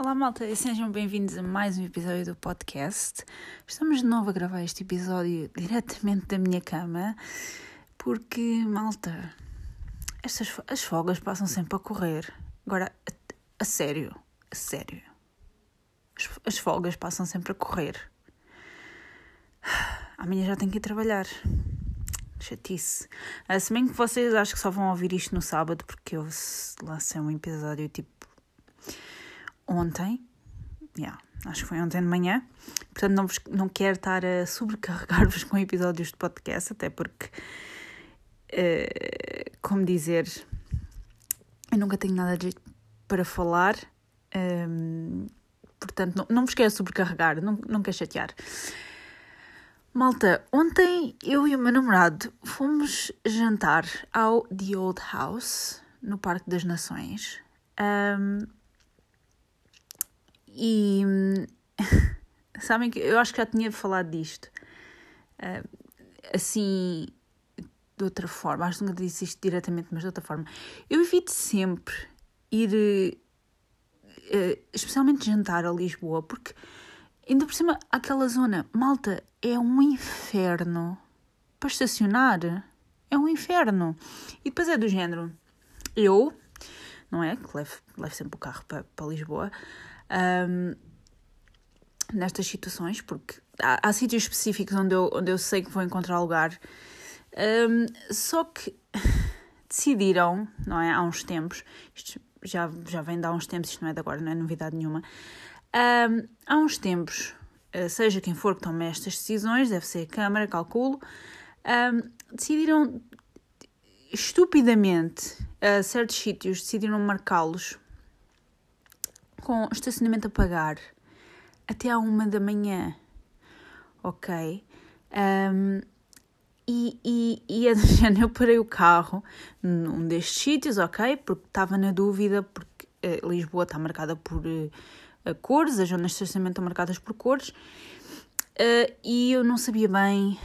Olá, malta, e sejam bem-vindos a mais um episódio do podcast. Estamos de novo a gravar este episódio diretamente da minha cama, porque, malta, estas as folgas passam sempre a correr. Agora, a, a sério, a sério. As, as folgas passam sempre a correr. Amanhã já tenho que ir trabalhar. Chatice. Uh, se bem que vocês acho que só vão ouvir isto no sábado, porque eu lancei um episódio tipo ontem. Yeah, acho que foi ontem de manhã. Portanto, não, vos, não quero estar a sobrecarregar-vos com episódios de podcast, até porque, uh, como dizer, eu nunca tenho nada de para falar. Um, portanto, não, não vos quero sobrecarregar, não, não quero chatear. Malta, ontem eu e o meu namorado fomos jantar ao The Old House, no Parque das Nações. Um, e sabem que eu acho que já tinha falado disto. Uh, assim, de outra forma, acho que nunca disse isto diretamente, mas de outra forma. Eu evito sempre ir, uh, especialmente jantar a Lisboa, porque ainda por cima, aquela zona, malta, é um inferno para estacionar. É um inferno. E depois é do género. Eu, não é? Que levo, levo sempre o carro para, para Lisboa. Um, nestas situações, porque há, há, sítios específicos onde eu, onde eu sei que vou encontrar lugar. Um, só que decidiram, não é? Há uns tempos, isto já, já vem de há uns tempos, isto não é de agora, não é novidade nenhuma. Um, há uns tempos, eh, seja quem for que tome estas decisões, deve ser a Câmara, calculo, um, decidiram estupidamente, a certos sítios, decidiram marcá-los com estacionamento a pagar até à uma da manhã, ok? Um, e, e, e eu parei o carro num destes sítios, ok? Porque estava na dúvida, porque uh, Lisboa está marcada por uh, cores, as zonas de estacionamento estão marcadas por cores, uh, e eu não sabia bem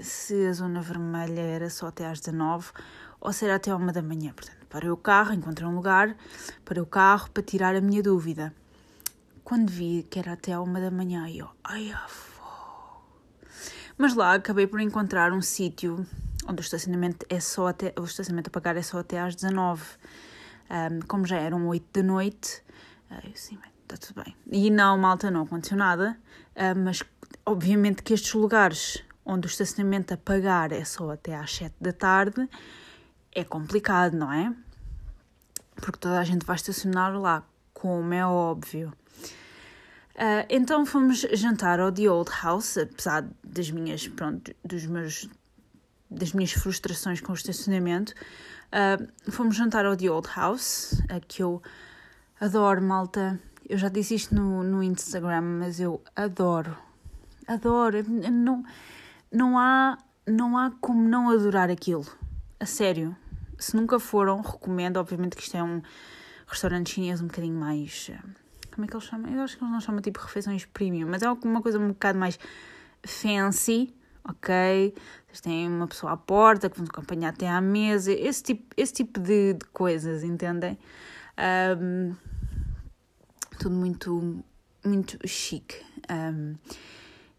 se a zona vermelha era só até às 19 ou se era até à uma da manhã. Portanto, parei o carro, encontrei um lugar, parei o carro para tirar a minha dúvida. Quando vi que era até à uma da manhã, eu, ai, fogo. Mas lá acabei por encontrar um sítio onde o estacionamento é só até o estacionamento a pagar é só até às 19. Um, como já eram 8 da noite, eu sim, está tudo bem. E não, malta, não aconteceu nada, uh, mas obviamente que estes lugares onde o estacionamento a pagar é só até às 7 da tarde é complicado, não é? Porque toda a gente vai estacionar lá, como é óbvio. Uh, então fomos jantar ao The Old House, apesar das minhas, pronto, dos meus, das minhas frustrações com o estacionamento. Uh, fomos jantar ao The Old House, que eu adoro, malta. Eu já disse isto no, no Instagram, mas eu adoro. Adoro. Não, não, há, não há como não adorar aquilo. A sério. Se nunca foram, recomendo. Obviamente que isto é um restaurante chinês um bocadinho mais. Como é que eles chamam? Eu acho que eles não chamam tipo refeições premium, mas é alguma coisa um bocado mais fancy, ok? Vocês têm uma pessoa à porta que vão acompanhar até à mesa, esse tipo, esse tipo de, de coisas, entendem? Um, tudo muito, muito chique. Um,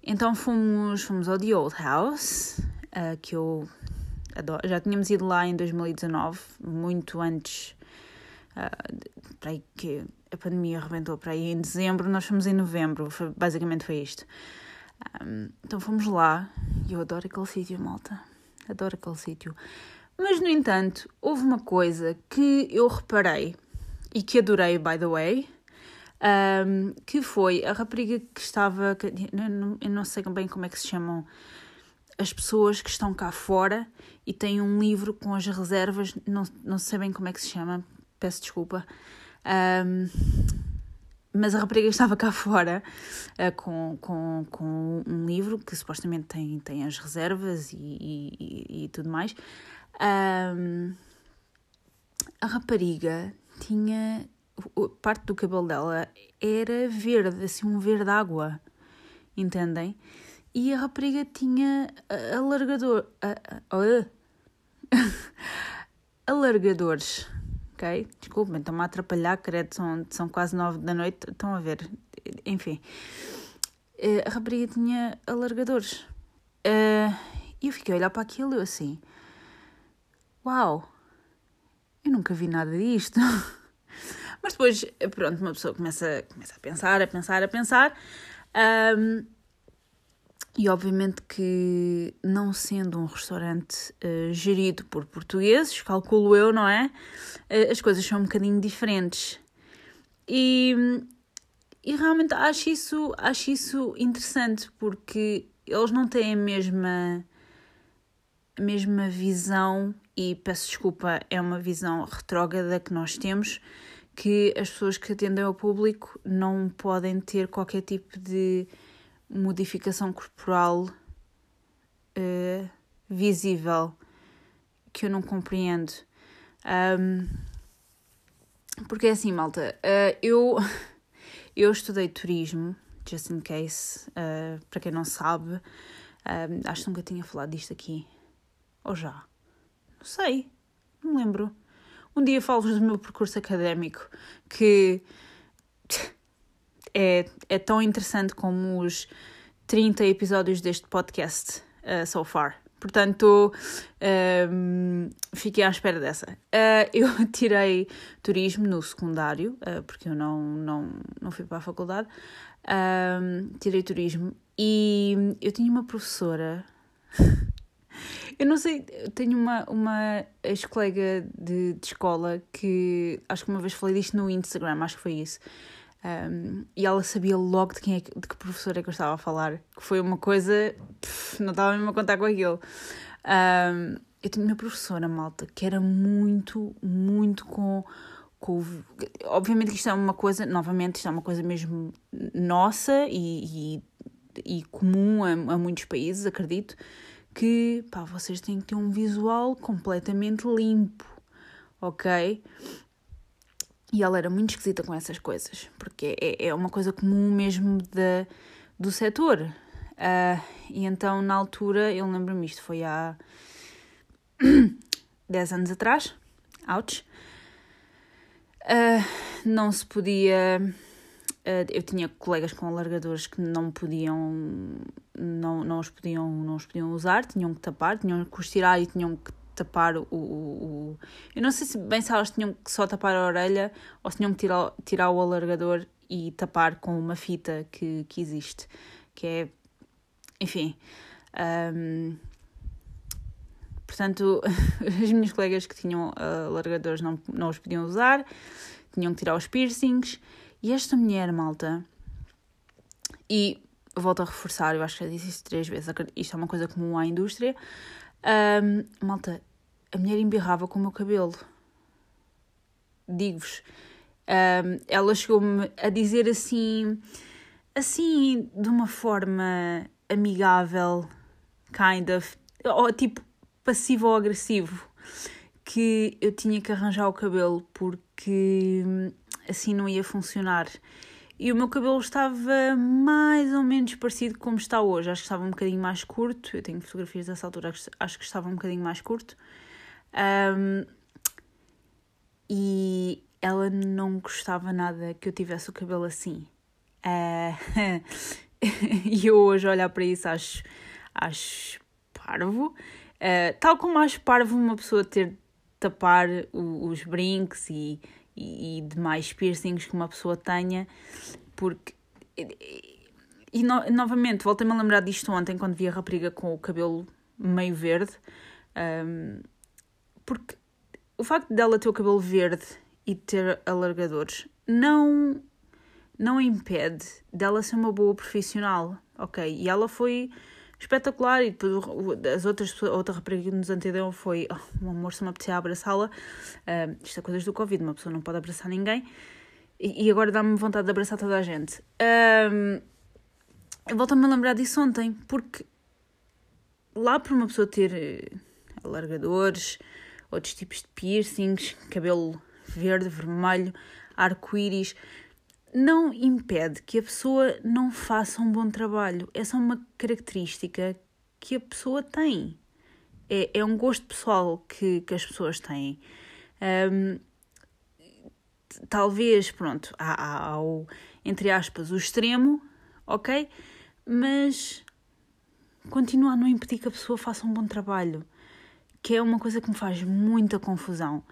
então fomos, fomos ao The Old House, uh, que eu adoro. Já tínhamos ido lá em 2019, muito antes, uh, para aí que a pandemia arrebentou para aí em dezembro, nós fomos em novembro, foi, basicamente foi isto. Um, então fomos lá e eu adoro aquele sítio, malta. Adoro aquele sítio. Mas, no entanto, houve uma coisa que eu reparei e que adorei, by the way, um, que foi a rapariga que estava. Eu não sei bem como é que se chamam as pessoas que estão cá fora e têm um livro com as reservas, não, não sei bem como é que se chama, peço desculpa. Um, mas a rapariga estava cá fora uh, com, com, com um livro que supostamente tem, tem as reservas e, e, e tudo mais. Um, a rapariga tinha parte do cabelo dela era verde, assim um verde água, entendem? E a rapariga tinha alargador, alargadores, ok? Desculpem, estão-me a atrapalhar, credo, são, são quase nove da noite, estão a ver, enfim. Uh, a rapariga tinha alargadores. Uh, e eu fiquei a olhar para aquilo e eu assim, uau, eu nunca vi nada disto. Mas depois, pronto, uma pessoa começa, começa a pensar, a pensar, a pensar. Um, e obviamente que, não sendo um restaurante uh, gerido por portugueses, calculo eu, não é? Uh, as coisas são um bocadinho diferentes. E, e realmente acho isso, acho isso interessante, porque eles não têm a mesma, a mesma visão, e peço desculpa, é uma visão retrógrada que nós temos, que as pessoas que atendem ao público não podem ter qualquer tipo de modificação corporal uh, visível que eu não compreendo. Um, porque é assim, malta, uh, eu, eu estudei turismo, just in case, uh, para quem não sabe, acho que nunca tinha falado disto aqui. Ou já? Não sei, não lembro. Um dia falo-vos do meu percurso académico, que é, é tão interessante como os 30 episódios deste podcast uh, so far. Portanto, um, fiquei à espera dessa. Uh, eu tirei turismo no secundário, uh, porque eu não, não, não fui para a faculdade. Um, tirei turismo e eu tinha uma professora Eu não sei, tenho uma, uma ex-colega de, de escola que acho que uma vez falei disto no Instagram, acho que foi isso. Um, e ela sabia logo de quem é que, de que professora é que eu estava a falar, que foi uma coisa, pff, não estava mesmo a contar com aquilo. Um, eu tinha uma professora, malta, que era muito, muito com, com. Obviamente que isto é uma coisa, novamente, isto é uma coisa mesmo nossa e, e, e comum a, a muitos países, acredito que pá, vocês têm que ter um visual completamente limpo, ok? E ela era muito esquisita com essas coisas, porque é, é uma coisa comum mesmo de, do setor. Uh, e então, na altura, eu lembro-me isto, foi há 10 anos atrás, ouch, uh, não se podia Uh, eu tinha colegas com alargadores que não podiam não, não, os podiam não os podiam usar tinham que tapar tinham que os tirar e tinham que tapar o, o, o, eu não sei se bem se elas tinham que só tapar a orelha ou se tinham que tirar, tirar o alargador e tapar com uma fita que, que existe que é enfim um, portanto as minhas colegas que tinham alargadores não, não os podiam usar tinham que tirar os piercings e esta mulher, malta, e volto a reforçar, eu acho que já disse isso três vezes, isto é uma coisa comum à indústria. Um, malta, a mulher embirrava com o meu cabelo. Digo-vos. Um, ela chegou-me a dizer assim, assim, de uma forma amigável, kind of, ou tipo passivo ou agressivo, que eu tinha que arranjar o cabelo porque assim não ia funcionar. E o meu cabelo estava mais ou menos parecido como está hoje. Acho que estava um bocadinho mais curto. Eu tenho fotografias dessa altura, acho que estava um bocadinho mais curto. Um, e ela não gostava nada que eu tivesse o cabelo assim. Uh, e eu hoje olhar para isso acho, acho parvo. Uh, tal como acho parvo uma pessoa ter tapar o, os brincos e e, e demais piercings que uma pessoa tenha, porque. E, e no, novamente, voltei-me a lembrar disto ontem quando vi a rapariga com o cabelo meio verde, um, porque o facto dela ter o cabelo verde e ter alargadores não, não impede dela ser uma boa profissional, ok? E ela foi espetacular. E depois as outras outra rapariga que nos antecedeu foi oh, um amor, se me apetecia abraçá-la. Uh, isto é coisas do Covid, uma pessoa não pode abraçar ninguém. E, e agora dá-me vontade de abraçar toda a gente. Eu volto-me a lembrar disso ontem, porque lá para uma pessoa ter eh, alargadores, outros tipos de piercings, cabelo verde, vermelho, arco-íris, não impede que a pessoa não faça um bom trabalho. É só uma característica que a pessoa tem. É, é um gosto pessoal que, que as pessoas têm. Um, talvez, pronto, há, há, há o, entre aspas, o extremo, ok? Mas continua a não impedir que a pessoa faça um bom trabalho, que é uma coisa que me faz muita confusão.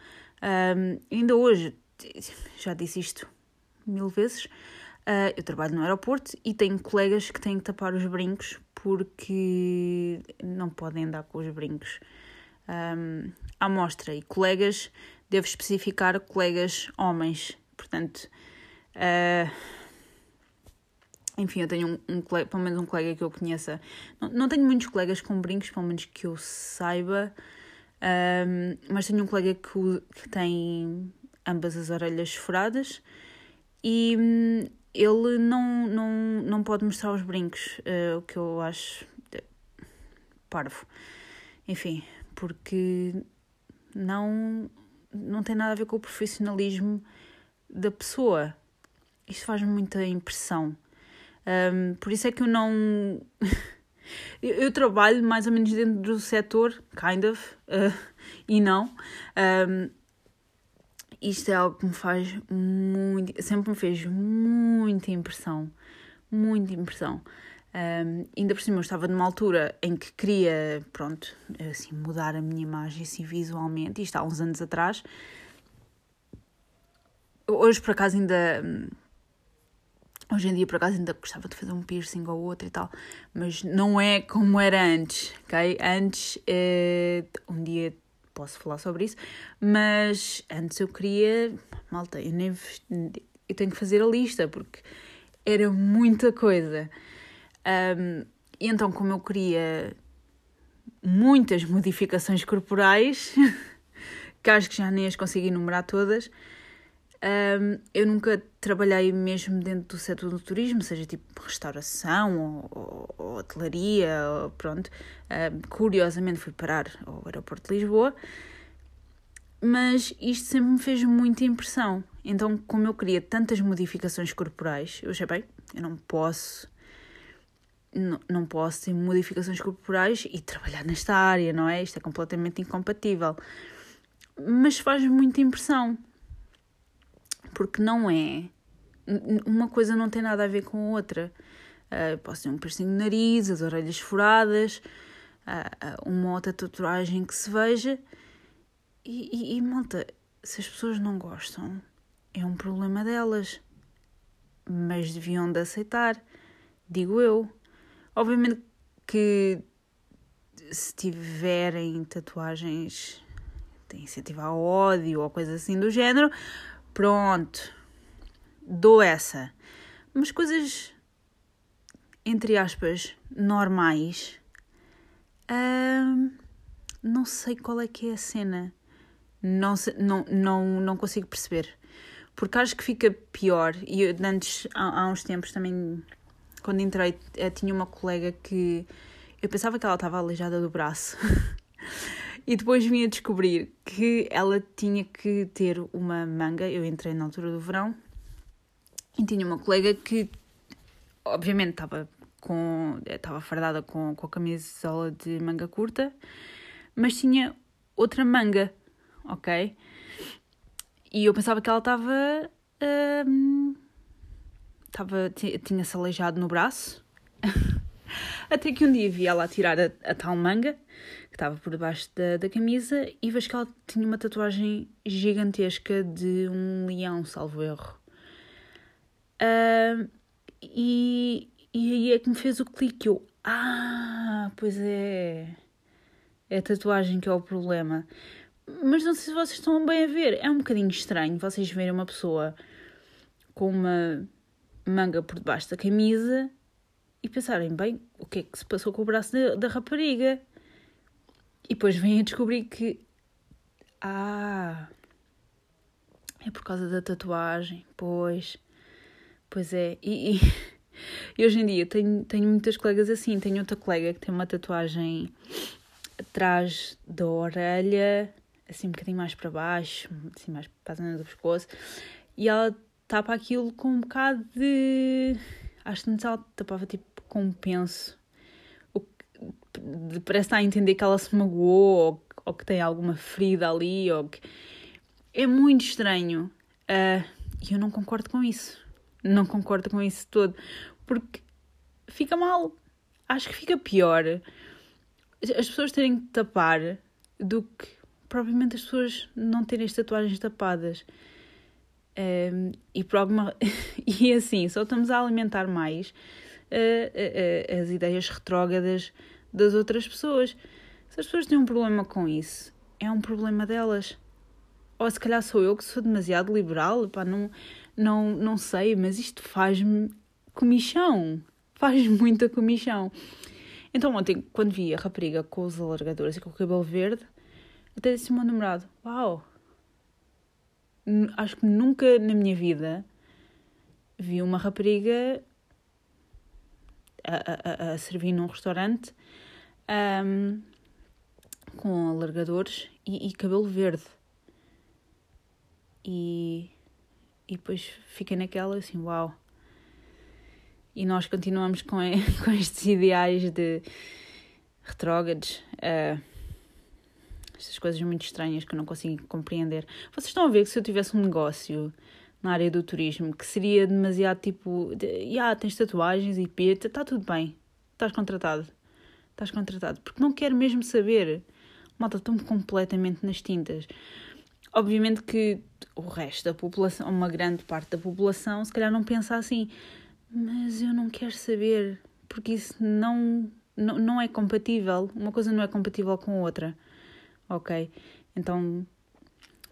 Um, ainda hoje, já disse isto mil vezes, uh, eu trabalho no aeroporto e tenho colegas que têm que tapar os brincos porque não podem andar com os brincos um, à mostra. E colegas, devo especificar colegas homens, portanto. Uh, enfim, eu tenho um, um colega, pelo menos um colega que eu conheça. Não, não tenho muitos colegas com brincos, pelo menos que eu saiba, um, mas tenho um colega que, que tem ambas as orelhas furadas e hum, ele não, não, não pode mostrar os brincos, uh, o que eu acho parvo. Enfim, porque não, não tem nada a ver com o profissionalismo da pessoa. Isto faz muita impressão. Um, por isso é que eu não. eu, eu, trabalho mais ou menos dentro do setor, kind of, uh, e não. Um, isto é algo que me faz muito. sempre me fez muita impressão. Muita impressão. Um, ainda por cima eu estava numa altura em que queria, pronto, assim, mudar a minha imagem assim, visualmente, isto há uns anos atrás. Hoje, por acaso, ainda Hoje em dia, por acaso, ainda gostava de fazer um piercing ou outro e tal, mas não é como era antes, ok? Antes, eh, um dia posso falar sobre isso, mas antes eu queria, malta, eu, nem, eu tenho que fazer a lista porque era muita coisa. Um, e então, como eu queria muitas modificações corporais, que acho que já nem as consegui enumerar todas, um, eu nunca trabalhei mesmo dentro do setor do turismo, seja tipo restauração ou, ou, hotelaria, ou, pronto. Um, curiosamente fui parar ao aeroporto de Lisboa, mas isto sempre me fez muita impressão. Então, como eu queria tantas modificações corporais, eu achei bem, eu não posso. Não, não posso ter modificações corporais e trabalhar nesta área, não é? Isto é completamente incompatível. Mas faz muita impressão porque não é. Uma coisa não tem nada a ver com a outra. Uh, posso ter um piercing no nariz, as orelhas furadas, uh, uma outra tatuagem que se veja. E, e, e, malta, se as pessoas não gostam, é um problema delas. Mas deviam de aceitar, digo eu. Obviamente que se tiverem tatuagens de incentivar ao ódio ou coisa assim do género, Pronto, dou essa. Mas coisas, entre aspas, normais, hum, não sei qual é que é a cena. Não, não, não, não consigo perceber. Porque acho que fica pior. E antes, há, há uns tempos também, quando entrei, eh, tinha uma colega que eu pensava que ela estava aleijada do braço. E depois vim a descobrir que ela tinha que ter uma manga. Eu entrei na altura do verão e tinha uma colega que, obviamente, estava com estava fardada com, com a camisola de manga curta, mas tinha outra manga, ok? E eu pensava que ela estava. Um, estava tinha-se aleijado no braço. Até que um dia vi ela a tirar a, a tal manga estava por debaixo da, da camisa e vejo que ela tinha uma tatuagem gigantesca de um leão, salvo erro. Uh, e, e aí é que me fez o clique. Eu, ah, pois é. É a tatuagem que é o problema. Mas não sei se vocês estão bem a ver. É um bocadinho estranho vocês verem uma pessoa com uma manga por debaixo da camisa e pensarem, bem, o que é que se passou com o braço da, da rapariga? E depois vêm a descobrir que. Ah! É por causa da tatuagem. Pois. Pois é. E, e, e, hoje em dia tenho, tenho muitas colegas assim. Tenho outra colega que tem uma tatuagem atrás da orelha, assim um bocadinho mais para baixo, assim mais para a zona do pescoço. E ela tapa aquilo com um bocado de. Acho que ela tapava tipo com um penso parece estar a entender que ela se magoou ou, ou que tem alguma ferida ali ou que... é muito estranho E uh, eu não concordo com isso. Não concordo com isso todo. Porque fica mal. Acho que fica pior as pessoas terem que tapar do que provavelmente as pessoas não terem as tatuagens tapadas. E por alguma e assim só estamos a alimentar mais uh, uh, as ideias retrógradas das outras pessoas. Se as pessoas têm um problema com isso, é um problema delas. Ou se calhar sou eu que sou demasiado liberal, pá, não, não, não sei, mas isto faz-me comichão. Faz muita comichão. Então ontem, quando vi a rapariga com os alargadores e com o cabelo verde, até disse ao meu namorado, uau, acho que nunca na minha vida vi uma rapariga a, a, a servir num restaurante um, com alargadores e, e, cabelo verde. E, e depois fiquei naquela assim, uau. E nós continuamos com, com estes ideais de retrógrados. Uh, estas coisas muito estranhas que eu não consigo compreender. Vocês estão a ver que se eu tivesse um negócio na área do turismo que seria demasiado tipo, ah, tens tatuagens e peta, está tudo bem, estás contratado, estás contratado, porque não quero mesmo saber. Malta, estou-me completamente nas tintas. Obviamente que o resto da população, uma grande parte da população, se calhar não pensa assim, mas eu não quero saber, porque isso não, não, não é compatível, uma coisa não é compatível com a outra ok? Então,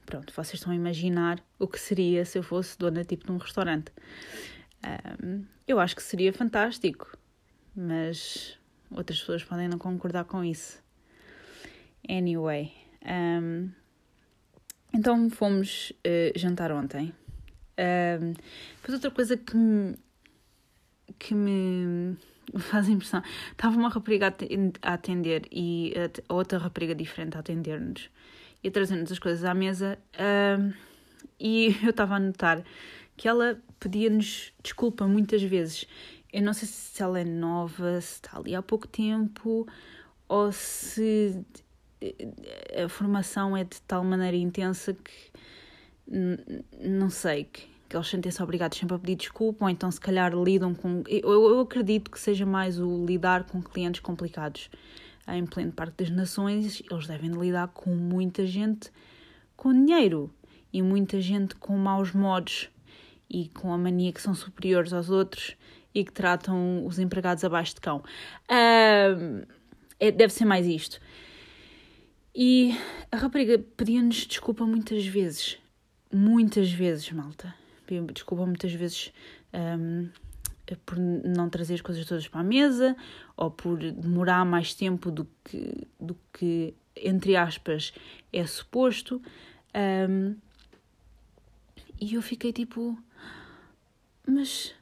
pronto, vocês estão a imaginar o que seria se eu fosse dona tipo de um restaurante. Um, eu acho que seria fantástico, mas outras pessoas podem não concordar com isso. Anyway, um, então fomos uh, jantar ontem. Um, depois outra coisa que me, que me faz impressão. Estava uma rapariga a atender e a outra rapariga diferente a atender-nos e a trazer-nos as coisas à mesa. E eu estava a notar que ela pedia-nos desculpa muitas vezes. Eu não sei se ela é nova, se está ali há pouco tempo ou se eh, a formação é de tal maneira intensa que não sei que que eles sentem-se obrigados sempre a pedir desculpa, ou então se calhar lidam com. Eu, eu acredito que seja mais o lidar com clientes complicados. Em pleno Parque das Nações, eles devem lidar com muita gente com dinheiro e muita gente com maus modos e com a mania que são superiores aos outros e que tratam os empregados abaixo de cão. É, deve ser mais isto. E a rapariga pedia-nos desculpa muitas vezes. Muitas vezes, malta desculpa muitas vezes um, por não trazer as coisas todas para a mesa ou por demorar mais tempo do que, do que entre aspas, é suposto. Um, e eu fiquei tipo, mas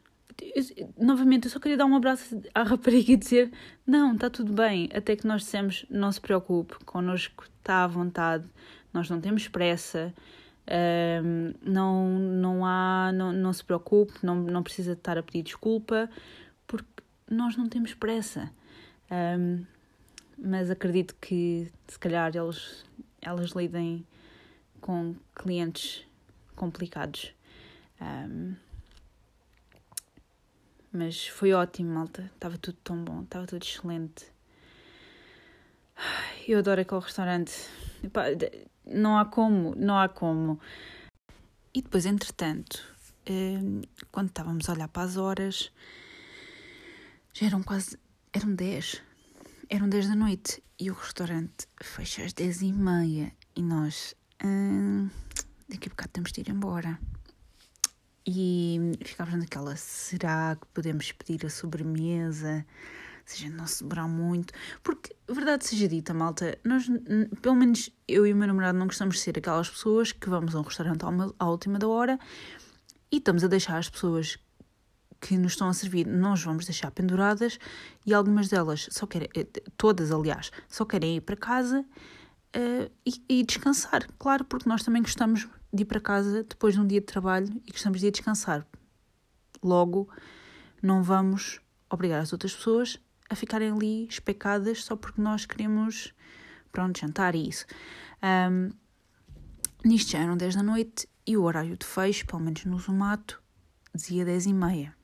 novamente, eu só queria dar um abraço à rapariga e dizer: Não, está tudo bem. Até que nós dissemos: Não se preocupe, connosco está à vontade, nós não temos pressa. Um, não, não há, não, não se preocupe, não, não precisa estar a pedir desculpa, porque nós não temos pressa. Um, mas acredito que se calhar eles, elas lidem com clientes complicados. Um, mas foi ótimo, malta. Estava tudo tão bom, estava tudo excelente. Eu adoro aquele restaurante não há como, não há como. E depois, entretanto, hum, quando estávamos a olhar para as horas, já eram quase, eram 10, eram 10 da noite e o restaurante fecha às 10 e meia e nós, hum, daqui a bocado temos de ir embora. E ficávamos naquela, será que podemos pedir a sobremesa? Se a gente não se demorar muito. Porque, verdade seja dita, malta, nós, pelo menos eu e o meu namorado, não gostamos de ser aquelas pessoas que vamos a um restaurante à última da hora e estamos a deixar as pessoas que nos estão a servir, nós vamos deixar penduradas e algumas delas só querem, eh, todas aliás, só querem ir para casa uh, e, e, descansar. Claro, porque nós também gostamos de ir para casa depois de um dia de trabalho e gostamos de ir descansar. Logo, não vamos obrigar as outras pessoas a ficarem ali especadas só porque nós queremos, pronto, jantar e isso. Um, Nisto já eram 10 da noite e o horário de fecho, pelo menos no Zumato, dizia 10 e meia.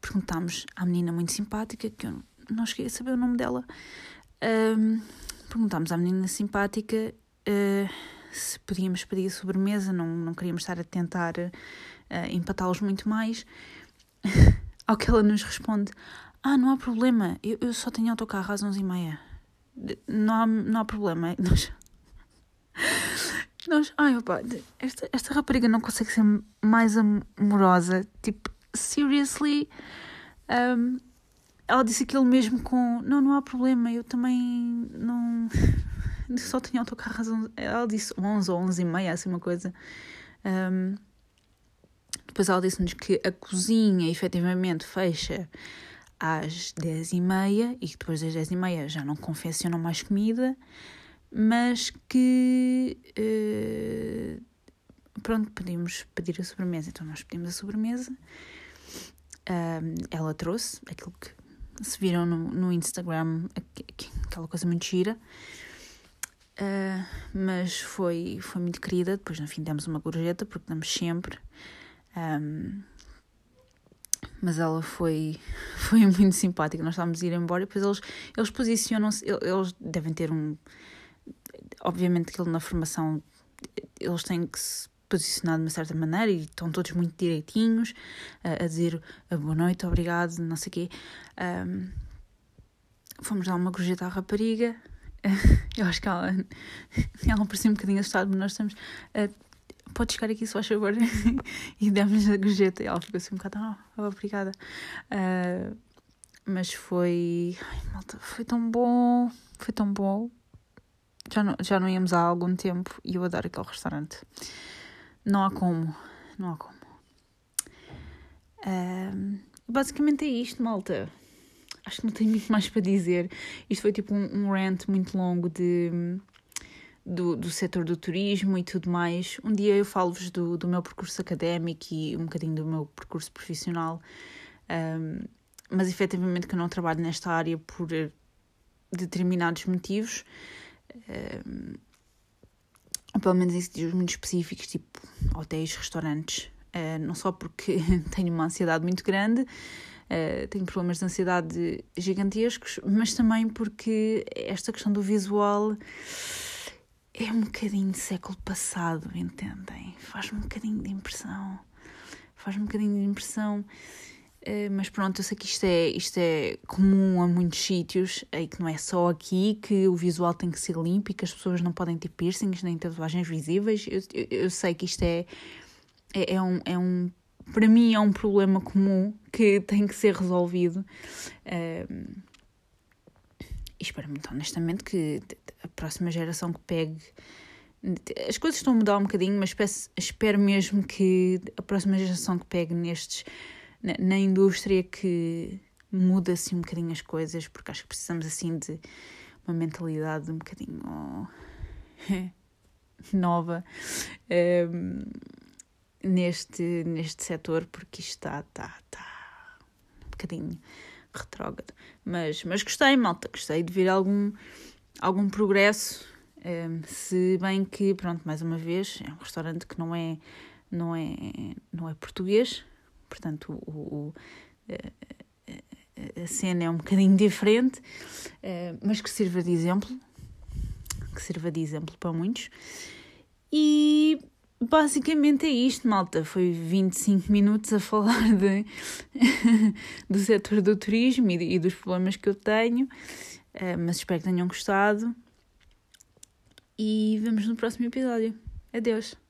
Perguntámos à menina muito simpática, que eu não cheguei a saber o nome dela, um, perguntámos à menina simpática uh, se podíamos pedir sobremesa, não, não queríamos estar a tentar uh, empatá-los muito mais. Ao que ela nos responde: Ah, não há problema, eu, eu só tenho autocarro às 11h30. Não há, não há problema. Nós, nós, ai opa, esta, esta rapariga não consegue ser mais amorosa. Tipo, seriously. Um, ela disse aquilo mesmo com: Não, não há problema, eu também não. Só tenho autocarro às 11. Ela disse 11 ou 11 e meia, assim uma coisa. Um, depois ela disse-nos que a cozinha efetivamente fecha às 10 e que depois das 10 e meia já não confeccionam mais comida, mas que. Uh, pronto, podíamos pedir a sobremesa. Então nós pedimos a sobremesa. Um, ela trouxe aquilo que se viram no, no Instagram, aquela coisa muito gira. Uh, mas foi, foi muito querida. Depois, no fim, demos uma gorjeta, porque damos sempre. Um, mas ela foi, foi muito simpática. Nós estávamos a ir embora e depois eles, eles posicionam-se, eles devem ter um. Obviamente que na formação eles têm que se posicionar de uma certa maneira e estão todos muito direitinhos a, a dizer boa noite, obrigado, não sei o quê. Um, fomos dar uma gorjeta à rapariga. Eu acho que ela, ela parecia um bocadinho assustada, mas nós estamos. Uh, pode chegar aqui, se faz favor. e demos a gorjeta. E ela ficou assim um bocado, oh, obrigada. Uh, mas foi. Ai, malta, foi tão bom. Foi tão bom. Já não, já não íamos há algum tempo e eu adoro aquele restaurante. Não há como. Não há como. Uh, basicamente é isto, malta. Acho que não tenho muito mais para dizer. Isto foi tipo um, um rant muito longo de do, do setor do turismo e tudo mais. Um dia eu falo-vos do, do meu percurso académico e um bocadinho do meu percurso profissional, um, mas efetivamente que eu não trabalho nesta área por determinados motivos, um, pelo menos em sítios muito específicos, tipo hotéis, restaurantes, uh, não só porque tenho uma ansiedade muito grande. Uh, tenho problemas de ansiedade gigantescos, mas também porque esta questão do visual é um bocadinho de século passado, entendem? Faz-me um bocadinho de impressão. Faz-me um bocadinho de impressão. Uh, mas pronto, eu sei que isto é, isto é comum a muitos sítios e que não é só aqui que o visual tem que ser limpo e que as pessoas não podem ter piercings nem tatuagens visíveis. Eu, eu, eu sei que isto é, é, é, um, é um. Para mim, é um problema comum que tem que ser resolvido. Uh, e espero muito honestamente que a próxima geração que pegue. As coisas estão a mudar um bocadinho, mas espero mesmo que a próxima geração que pegue nestes. na, na indústria que muda assim um bocadinho as coisas, porque acho que precisamos assim de uma mentalidade um bocadinho nova um, ehm, neste, neste setor, porque isto está, está, está um bocadinho retrógrado. Mas, mas gostei, malta, gostei de ver algum, algum progresso. Um, ehm, se bem que, pronto, mais uma vez, é um restaurante que não é, não é, não é português, portanto, o, o a cena é um bocadinho diferente, uh, mas que sirva de exemplo, que sirva de exemplo para muitos. E Basicamente é isto, malta. Foi 25 minutos a falar de, do setor do turismo e, e, dos problemas que eu tenho, uh, mas espero que tenham gostado. E vemos no próximo episódio. Adeus!